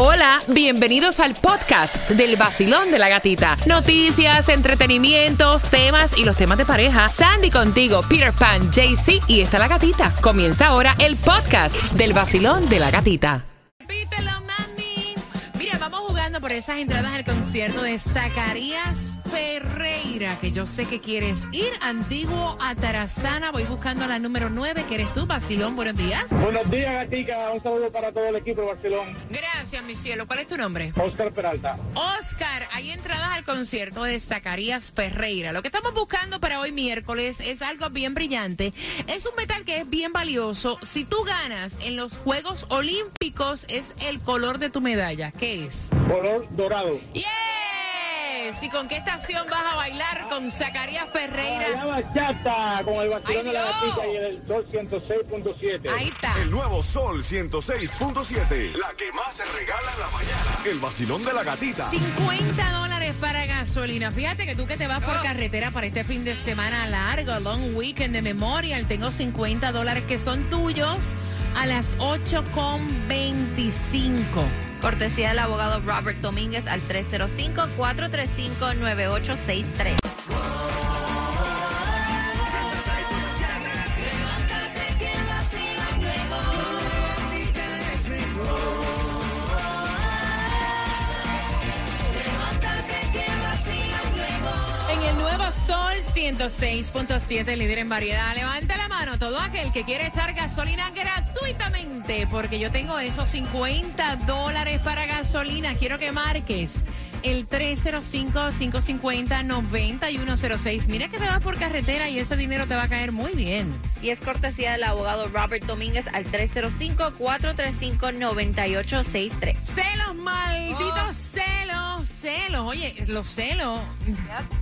Hola, bienvenidos al podcast del vacilón de la gatita. Noticias, entretenimientos, temas y los temas de pareja. Sandy contigo, Peter Pan, JC y está la gatita. Comienza ahora el podcast del vacilón de la gatita. Repítelo, mami. Mira, vamos jugando por esas entradas al concierto de Zacarías Ferreira, que yo sé que quieres ir. Antiguo a Tarazana, voy buscando la número 9, que eres tú, Basilón. Buenos días. Buenos días, Gatica. Un saludo para todo el equipo de Barcelona. Gracias, mi cielo. ¿Cuál es tu nombre? Oscar Peralta. Oscar, hay entradas al concierto de Zacarías Ferreira. Lo que estamos buscando para hoy miércoles es algo bien brillante. Es un metal que es bien valioso. Si tú ganas en los Juegos Olímpicos, es el color de tu medalla. ¿Qué es? Color dorado. ¡Yeah! ¿Y con qué estación vas a bailar con Zacarías Ferreira? La bachata con el vacilón de la gatita y el Sol 106.7. Ahí está. El nuevo Sol 106.7. La que más se regala en la mañana. El vacilón de la gatita. 50 dólares para gasolina. Fíjate que tú que te vas por carretera para este fin de semana largo, long weekend de Memorial, tengo 50 dólares que son tuyos a las 8.25. Cortesía del abogado Robert Domínguez al 305-435-9863. En el nuevo Sol 106.7, líder en variedad. Levanta la mano todo aquel que quiere echar gasolina gratuitamente, porque yo tengo esos 50 dólares para gasolina. Quiero que marques el 305-550-9106. Mira que te vas por carretera y ese dinero te va a caer muy bien. Y es cortesía del abogado Robert Domínguez al 305-435-9863. Celos, malditos celos, celos. Oye, los celos,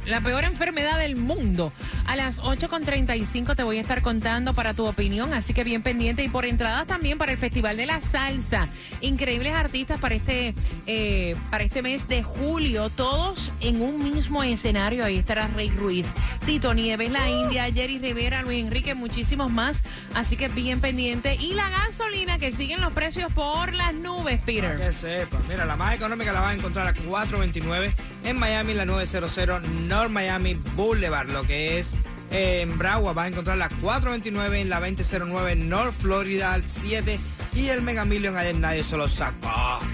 la peor enfermedad del mundo. A las 8.35 te voy a estar contando para tu opinión, así que bien pendiente. Y por entradas también para el Festival de la Salsa. Increíbles artistas para este, eh, para este mes de julio, todos en un mismo escenario. Ahí estará Rey Ruiz, Tito Nieves, La India, Jerry Rivera, Luis Enrique, muchísimos más. Así que bien pendiente. Y la gasolina que siguen los precios por las nubes, Peter. Que sepa. Mira, la más económica la vas a encontrar a 4.29 en Miami, la 900 North Miami Boulevard, lo que es eh, en Broward vas a encontrar la 429 en la 2009 North Florida al 7 y el Mega Million ayer nadie se lo sacó.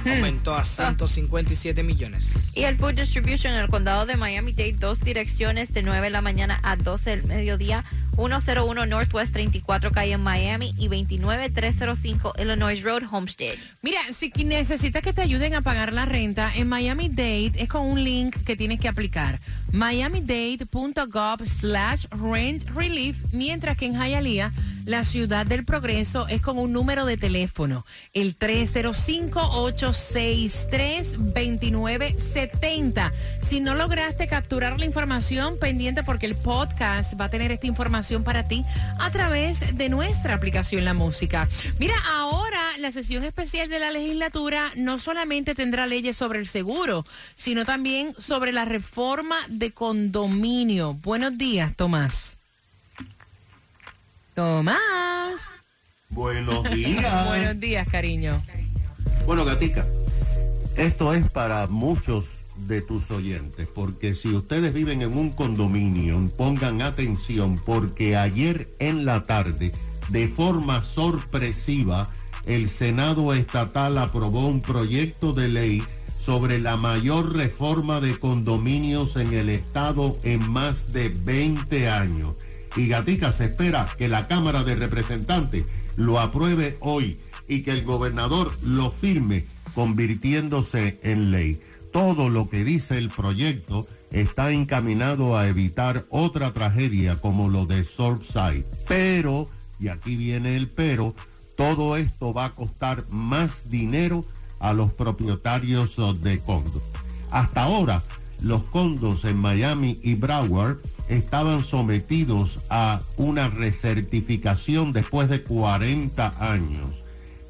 Aumentó a 157 millones. Y el Food Distribution en el condado de Miami-Dade, dos direcciones de 9 de la mañana a 12 del mediodía. 101 Northwest 34 calle en Miami y 29305 Illinois Road, Homestead. Mira, si necesitas que te ayuden a pagar la renta, en Miami Dade es con un link que tienes que aplicar. miamidade.gov slash rent relief, mientras que en Hialeah, la ciudad del progreso, es con un número de teléfono, el 305-863-2970. Si no lograste capturar la información pendiente porque el podcast va a tener esta información para ti a través de nuestra aplicación La Música. Mira, ahora la sesión especial de la legislatura no solamente tendrá leyes sobre el seguro, sino también sobre la reforma de condominio. Buenos días, Tomás. Tomás. Buenos días. Buenos días, cariño. Bueno, Gatica, esto es para muchos de tus oyentes, porque si ustedes viven en un condominio, pongan atención, porque ayer en la tarde, de forma sorpresiva, el Senado estatal aprobó un proyecto de ley sobre la mayor reforma de condominios en el estado en más de 20 años. Y Gatica se espera que la Cámara de Representantes lo apruebe hoy y que el gobernador lo firme convirtiéndose en ley. Todo lo que dice el proyecto está encaminado a evitar otra tragedia como lo de Surfside. Pero, y aquí viene el pero, todo esto va a costar más dinero a los propietarios de condos. Hasta ahora, los condos en Miami y Broward estaban sometidos a una recertificación después de 40 años.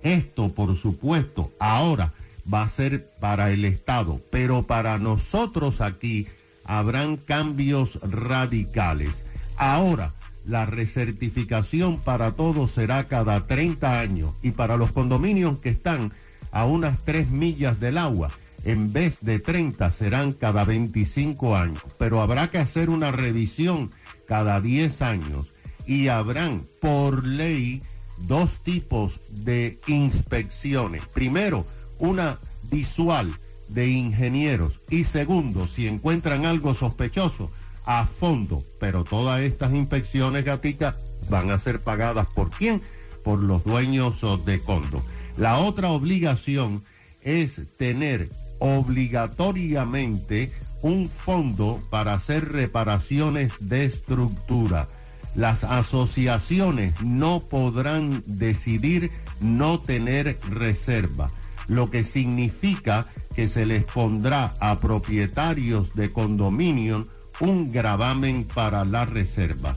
Esto, por supuesto, ahora va a ser para el Estado, pero para nosotros aquí habrán cambios radicales. Ahora, la recertificación para todos será cada 30 años y para los condominios que están a unas 3 millas del agua. En vez de 30 serán cada 25 años, pero habrá que hacer una revisión cada 10 años y habrán por ley dos tipos de inspecciones. Primero, una visual de ingenieros y segundo, si encuentran algo sospechoso, a fondo. Pero todas estas inspecciones, gatica, van a ser pagadas por quién? Por los dueños de condo. La otra obligación es tener obligatoriamente un fondo para hacer reparaciones de estructura. Las asociaciones no podrán decidir no tener reserva, lo que significa que se les pondrá a propietarios de condominio un gravamen para la reserva.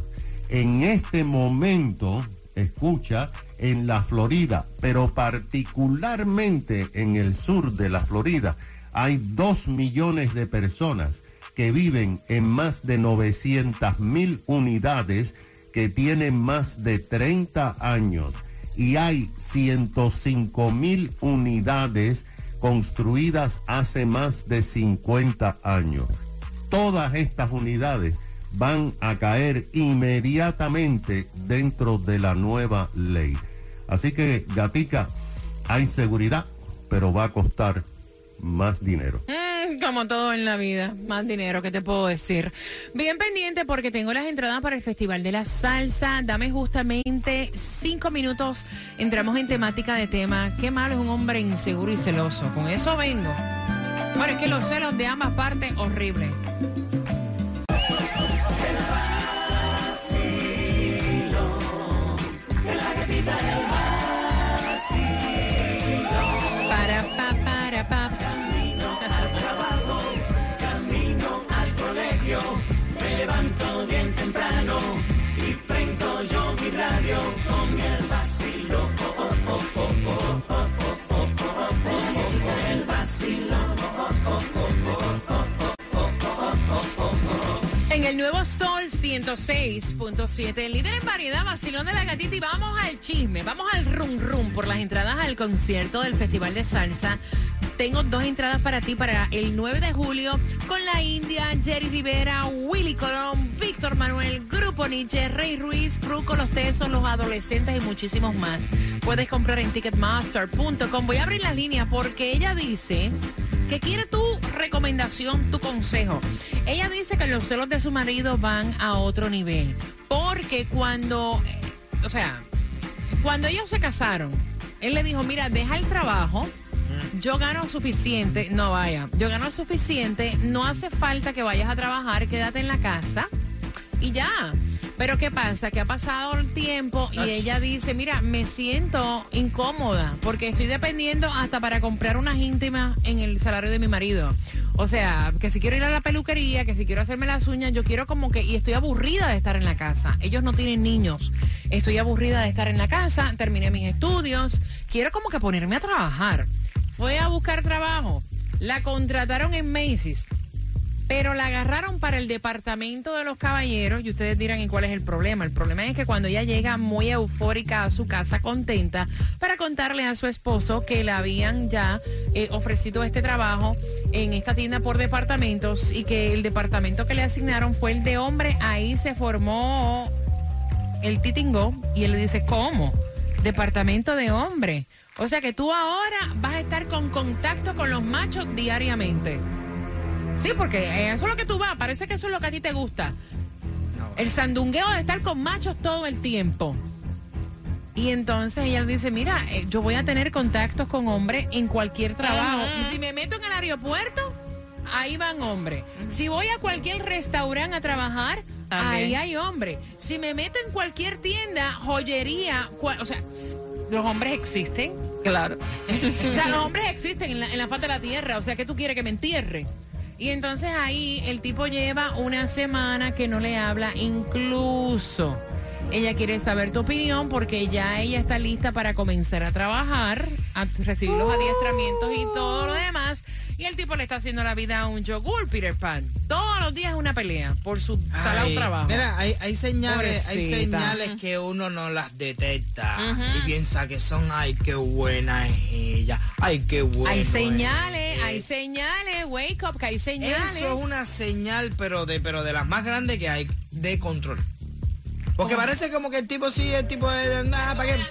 En este momento, escucha, en la Florida, pero particularmente en el sur de la Florida, hay dos millones de personas que viven en más de 900 mil unidades que tienen más de 30 años y hay 105 mil unidades construidas hace más de 50 años. Todas estas unidades van a caer inmediatamente dentro de la nueva ley. Así que, gatica, hay seguridad, pero va a costar más dinero. Mm, como todo en la vida, más dinero, ¿qué te puedo decir? Bien pendiente porque tengo las entradas para el Festival de la Salsa. Dame justamente cinco minutos. Entramos en temática de tema. Qué malo es un hombre inseguro y celoso. Con eso vengo. Bueno, es que los celos de ambas partes, horrible. 106.7, el líder en variedad, vacilón de la gatita. Y vamos al chisme, vamos al rum rum por las entradas al concierto del Festival de Salsa. Tengo dos entradas para ti para el 9 de julio con la India, Jerry Rivera, Willy Colón, Víctor Manuel, Grupo Nietzsche, Rey Ruiz, Fruco, Los Tesos, Los Adolescentes y muchísimos más. Puedes comprar en ticketmaster.com. Voy a abrir la línea porque ella dice que quiere tu recomendación, tu consejo. Ella dice que los celos de su marido van a otro nivel. Porque cuando, eh, o sea, cuando ellos se casaron, él le dijo, mira, deja el trabajo. Yo gano suficiente, no vaya, yo gano suficiente, no hace falta que vayas a trabajar, quédate en la casa y ya. Pero ¿qué pasa? Que ha pasado el tiempo y ella dice, mira, me siento incómoda porque estoy dependiendo hasta para comprar unas íntimas en el salario de mi marido. O sea, que si quiero ir a la peluquería, que si quiero hacerme las uñas, yo quiero como que, y estoy aburrida de estar en la casa. Ellos no tienen niños. Estoy aburrida de estar en la casa, terminé mis estudios, quiero como que ponerme a trabajar. Voy a buscar trabajo. La contrataron en Macy's. Pero la agarraron para el departamento de los caballeros y ustedes dirán, ¿y cuál es el problema? El problema es que cuando ella llega muy eufórica a su casa, contenta, para contarle a su esposo que le habían ya eh, ofrecido este trabajo en esta tienda por departamentos y que el departamento que le asignaron fue el de hombre, ahí se formó el titingo y él le dice, ¿cómo? Departamento de hombre. O sea que tú ahora vas a estar con contacto con los machos diariamente. Sí, porque eso es lo que tú vas. Parece que eso es lo que a ti te gusta. El sandungueo de estar con machos todo el tiempo. Y entonces ella dice, mira, eh, yo voy a tener contactos con hombres en cualquier trabajo. Y si me meto en el aeropuerto, ahí van hombres. Si voy a cualquier restaurante a trabajar, ahí hay hombres. Si me meto en cualquier tienda, joyería, cua- o sea, los hombres existen. Claro. O sea, los hombres existen en la, en la faz de la tierra. O sea, ¿qué tú quieres que me entierre? Y entonces ahí el tipo lleva una semana que no le habla, incluso. Ella quiere saber tu opinión porque ya ella está lista para comenzar a trabajar, a recibir los adiestramientos y todo lo demás. Y el tipo le está haciendo la vida a un yogur, Peter Pan. Todos los días es una pelea por su talado Ay, trabajo. Mira, hay, hay señales, hay señales que uno no las detecta y piensa que son, ay, qué buena es ella, Ay, qué bueno. hay señales, hay señales, wake up, que hay señales. Eso es una señal, pero de, pero de las más grandes que hay de control. Porque ¿Cómo? parece como que el tipo sí, el tipo de nada, ¿para qué?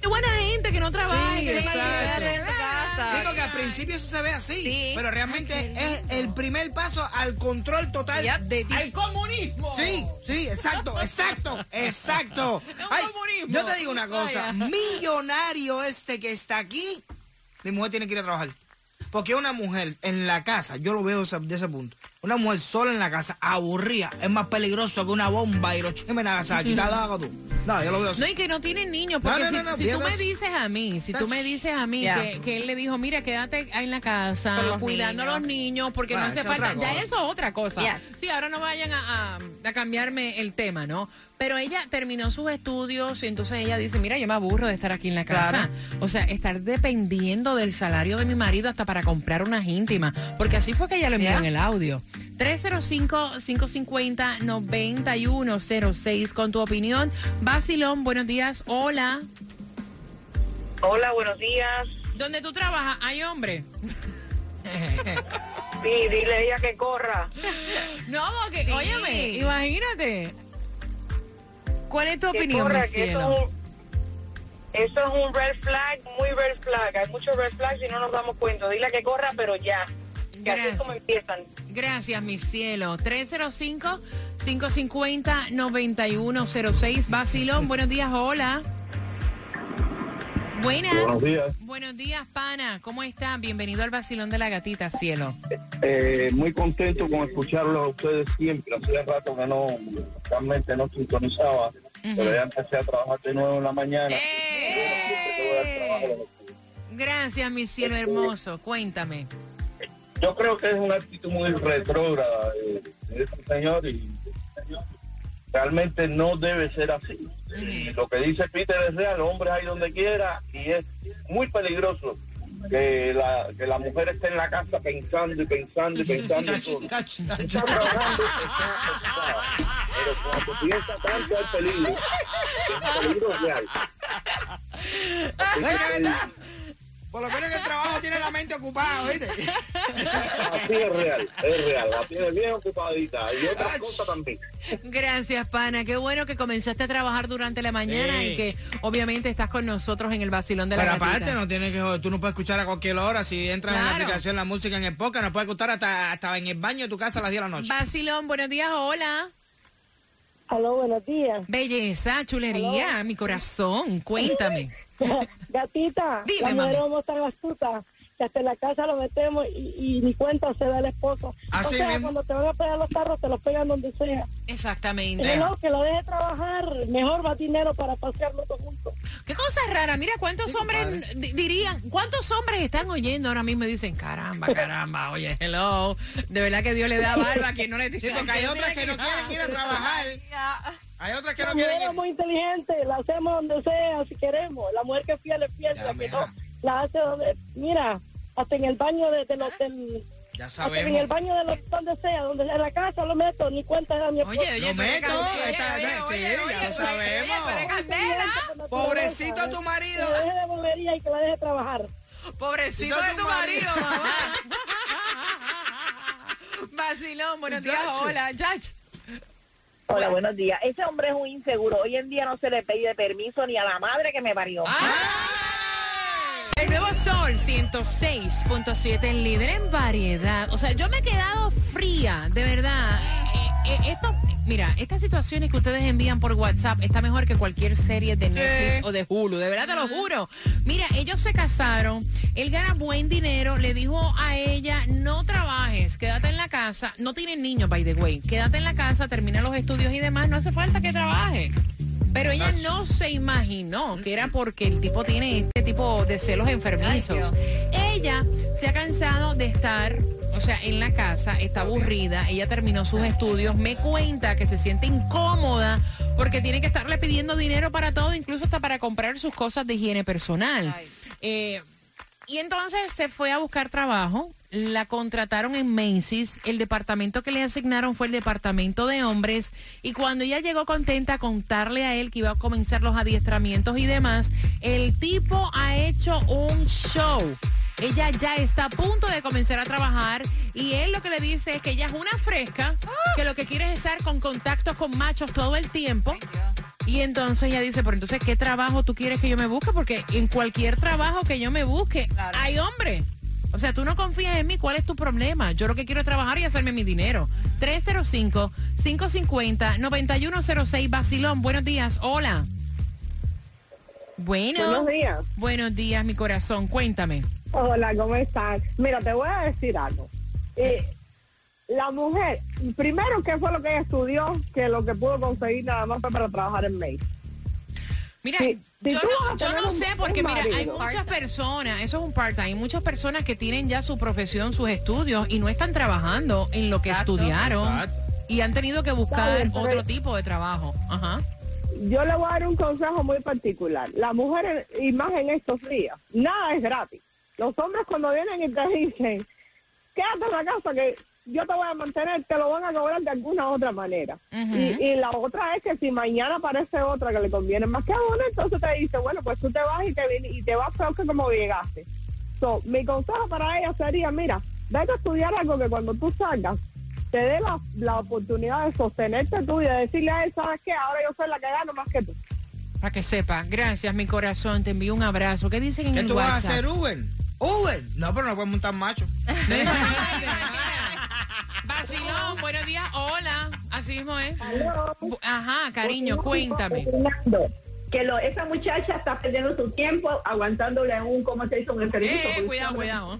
Qué buena gente que no trabaja. Sí, que exacto. a la casa. Sí, porque al principio eso se ve así, Sí. pero realmente es el primer paso al control total Yep. de ti. ¡Al comunismo! Sí, sí, exacto, exacto, exacto. Ay, comunismo. yo te digo una cosa, Vaya. millonario este que está aquí, mi mujer tiene que ir a trabajar. Porque una mujer en la casa, yo lo veo de ese punto, una mujer sola en la casa, aburrida, es más peligroso que una bomba y Nagasaki. ¿Estás loco tú? No, yo lo veo así. No, y que no tienen niños, porque No, no, si, no, no, si tú me dices a mí, si tú me dices a mí que, que él le dijo, mira, quédate ahí en la casa, los cuidando a los niños, porque no hace falta, ya eso es otra cosa. Sí, ahora no vayan a, a- a cambiarme el tema, ¿no? Pero ella terminó sus estudios y entonces ella dice, mira, yo me aburro de estar aquí en la casa. Claro. O sea, estar dependiendo del salario de mi marido hasta para comprar unas íntimas, porque así fue que ella lo envió Ya. en el audio. 305-550-9106 con tu opinión. Basilón, buenos días. Hola. Hola, buenos días. ¿Dónde tú trabajas? ¿Hay hombre? Sí, dile a ella que corra. No, porque, Sí. óyeme, imagínate. ¿Cuál es tu Que opinión, corra, mi que eso cielo? es, un, eso es un red flag, muy red flag. Hay muchos red flags y no nos damos cuenta. Dile que corra, pero ya. Que así es como empiezan. Gracias, mi cielo. 305-550-9106. Basilón, buenos días, hola. Buenas. Buenos días. Buenos días, pana. ¿Cómo estás? Bienvenido al Basilón de la Gatita, cielo. Eh, muy contento con escucharlos a ustedes siempre. Hacía rato que no, realmente no sintonizaba, pero ya empecé a trabajar de nuevo en la mañana. Trabajo. Gracias, mi cielo hermoso. Cuéntame. Yo creo que es una actitud muy retrógrada de, de este señor y realmente no debe ser así. Y lo que dice Peter es real, hombres hay donde quiera y es muy peligroso que la, que la mujer esté en la casa pensando y pensando y pensando. Está trabajando, pero cuando piensa tanto hay peligro, es peligro real. Así ¿Sabes qué que-? Por lo menos en el trabajo tiene la mente ocupada, ¿oíste? Así es real, es real, la tiene bien ocupadita y otras cosas también. Gracias, pana. Qué bueno que comenzaste a trabajar durante la mañana Sí. y que obviamente estás con nosotros en el Basilón de la Pero Gatita. aparte, no tienes que, tú no puedes escuchar a cualquier hora. Si entras en la aplicación, la música en el podcast, no puedes escuchar hasta, hasta en el baño de tu casa a las 10 de la noche. Basilón, buenos días, hola. Aló, buenos días. Belleza, chulería, mi corazón, cuéntame. Gatita, Dime, mami. somos tan astuta que hasta en la casa lo metemos y, y ni cuenta se da el esposo. Así o sea, cuando te van a pegar los carros, te los pegan donde sea. Exactamente. No, que lo deje trabajar, mejor va dinero para pasear los Qué cosa rara. Mira, ¿cuántos hombres di- dirían, cuántos hombres están oyendo ahora mismo y dicen, caramba, caramba, oye, hello. De verdad que Dios le da barba a quien no le Sí, dice. porque hay otras que no quieren ir a trabajar. Hay otras que no La quieren mujer ir. es muy inteligente, la hacemos donde sea si queremos. La mujer que es fiel es fiel, Ya, la que no, la hace donde, mira, hasta en el baño de, del Ya Hasta en el sabemos. baño de los, donde sea, donde sea, en la casa lo meto, ni cuenta da mi esposo. Oye, oye, Lo meto, candela, está- oye, sí, oye, ya oye, lo sabemos. candela. Pobrecito tu marido. Que la deje de bobería y que la deje trabajar. Pobrecito de tu tu marido, marido. mamá. Vacilón, buenos días, hola, Chach. Hola, buenos días. Ese hombre es un inseguro. Hoy en día no se le pide permiso ni a la madre que me parió. Nuevo Sol 106.7, el líder en variedad. O sea, yo me he quedado fría, de verdad. Eh, eh, esto, mira, estas situaciones que ustedes envían por WhatsApp está mejor que cualquier serie de Netflix o de Hulu, de verdad te lo juro. Mira, ellos se casaron, él gana buen dinero, le dijo a ella, no trabajes, quédate en la casa. No tienen niños, by the way. Quédate en la casa, termina los estudios y demás, no hace falta que trabaje. Pero ella no se imaginó que era porque el tipo tiene este tipo de celos enfermizos. Ella se ha cansado de estar, o sea, en la casa, está aburrida, ella terminó sus estudios, me cuenta que se siente incómoda porque tiene que estarle pidiendo dinero para todo, incluso hasta para comprar sus cosas de higiene personal. Eh, y entonces se fue a buscar trabajo la contrataron en Macy's, el departamento que le asignaron fue el departamento de hombres y cuando ella llegó contenta a contarle a él que iba a comenzar los adiestramientos y demás, el tipo ha hecho un show. Ella ya está a punto de comenzar a trabajar y él lo que le dice es que ella es una fresca, que lo que quiere es estar con contactos con machos todo el tiempo. Y entonces ella dice, pero entonces, ¿qué trabajo tú quieres que yo me busque? Porque en cualquier trabajo que yo me busque, hay hombre. O sea, tú no confías en mí, ¿cuál es tu problema? Yo lo que quiero es trabajar y hacerme mi dinero. 305-550-9106, Basilón, buenos días, hola. Bueno. Buenos días. Buenos días, mi corazón, cuéntame. Hola, ¿cómo estás? Mira, te voy a decir algo. Eh, la mujer, primero, ¿qué fue lo que ella estudió? Que lo que pudo conseguir nada más fue para trabajar en May. Mira, Sí, yo, no, yo no un- sé, porque mira, hay muchas personas, eso es un part-time, hay muchas personas que tienen ya su profesión, sus estudios y no están trabajando en lo que Exacto. estudiaron Exacto. y han tenido que buscar bien, otro tipo de trabajo. Ajá. Yo le voy a dar un consejo muy particular. Las mujeres, y más en estos días, nada es gratis. Los hombres cuando vienen y te dicen, quédate en la casa que yo te voy a mantener, te lo van a cobrar de alguna otra manera. Y, y la otra es que si mañana aparece otra que le conviene más que a uno, entonces te dice, bueno, pues tú te vas y te, y te vas peor que como llegaste. So, mi consejo para ella sería, mira, vete a estudiar algo que cuando tú salgas te dé la, la oportunidad de sostenerte tú y de decirle a él, ¿sabes qué? Ahora yo soy la que gano más que tú. Para que sepa. Gracias, mi corazón. Te envío un abrazo. ¿Qué dicen en ¿Qué el tú vas a WhatsApp? hacer, Uber? Uber. No, pero no puedes montar macho. Vacilón, buenos días. Hola. Así mismo es. Bu- Ajá, cariño, cuéntame. Que lo, esa muchacha está perdiendo su tiempo aguantándole un, ¿cómo se dice? Un enfermito. Eh, cuidado, cuidado.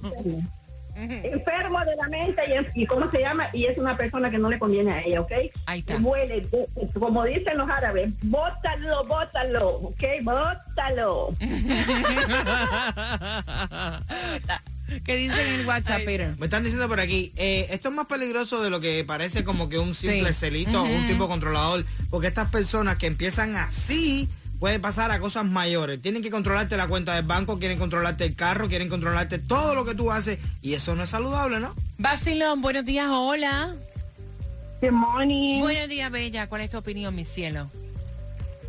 Enfermo de la mente y, y ¿cómo se llama? Y es una persona que no le conviene a ella, ¿ok? Ahí está. Huele, de- como dicen los árabes, bótalo, bótalo, ¿ok? Bótalo. ¿Qué dicen en WhatsApp, Peter? Me están diciendo por aquí, eh, esto es más peligroso de lo que parece como que un simple Sí. celito o un tipo controlador, porque estas personas que empiezan así puede pasar a cosas mayores. Tienen que controlarte la cuenta del banco, quieren controlarte el carro, quieren controlarte todo lo que tú haces y eso no es saludable, ¿no? Vacilón, buenos días. Hola. Good morning. Buenos días, Bella. ¿Cuál es tu opinión, mi cielo?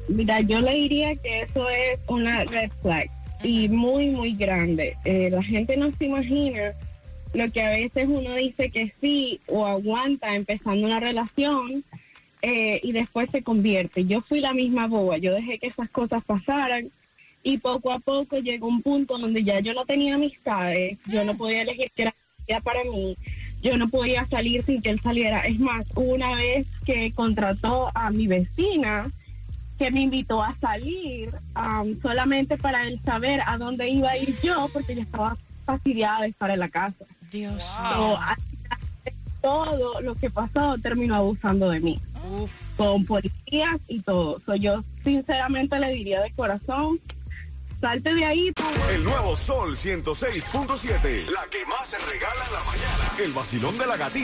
Mira, yo le diría que eso es una red flag y muy, muy grande. Eh, la gente no se imagina lo que a veces uno dice que sí o aguanta empezando una relación eh, y después se convierte. Yo fui la misma boba, yo dejé que esas cosas pasaran y poco a poco llegó un punto donde ya yo no tenía amistades, yo no podía elegir qué era para mí, yo no podía salir sin que él saliera. Es más, una vez que contrató a mi vecina que me invitó a salir am, solamente para él saber a dónde iba a ir yo porque yo estaba fastidiada de estar en la casa. Dios So, todo lo que pasó terminó abusando de mí. Uf. con policías y todo. So, yo sinceramente le diría de corazón, salte de ahí. El nuevo Sol 106.7. La que más se regala en la mañana. El vacilón de la gatita.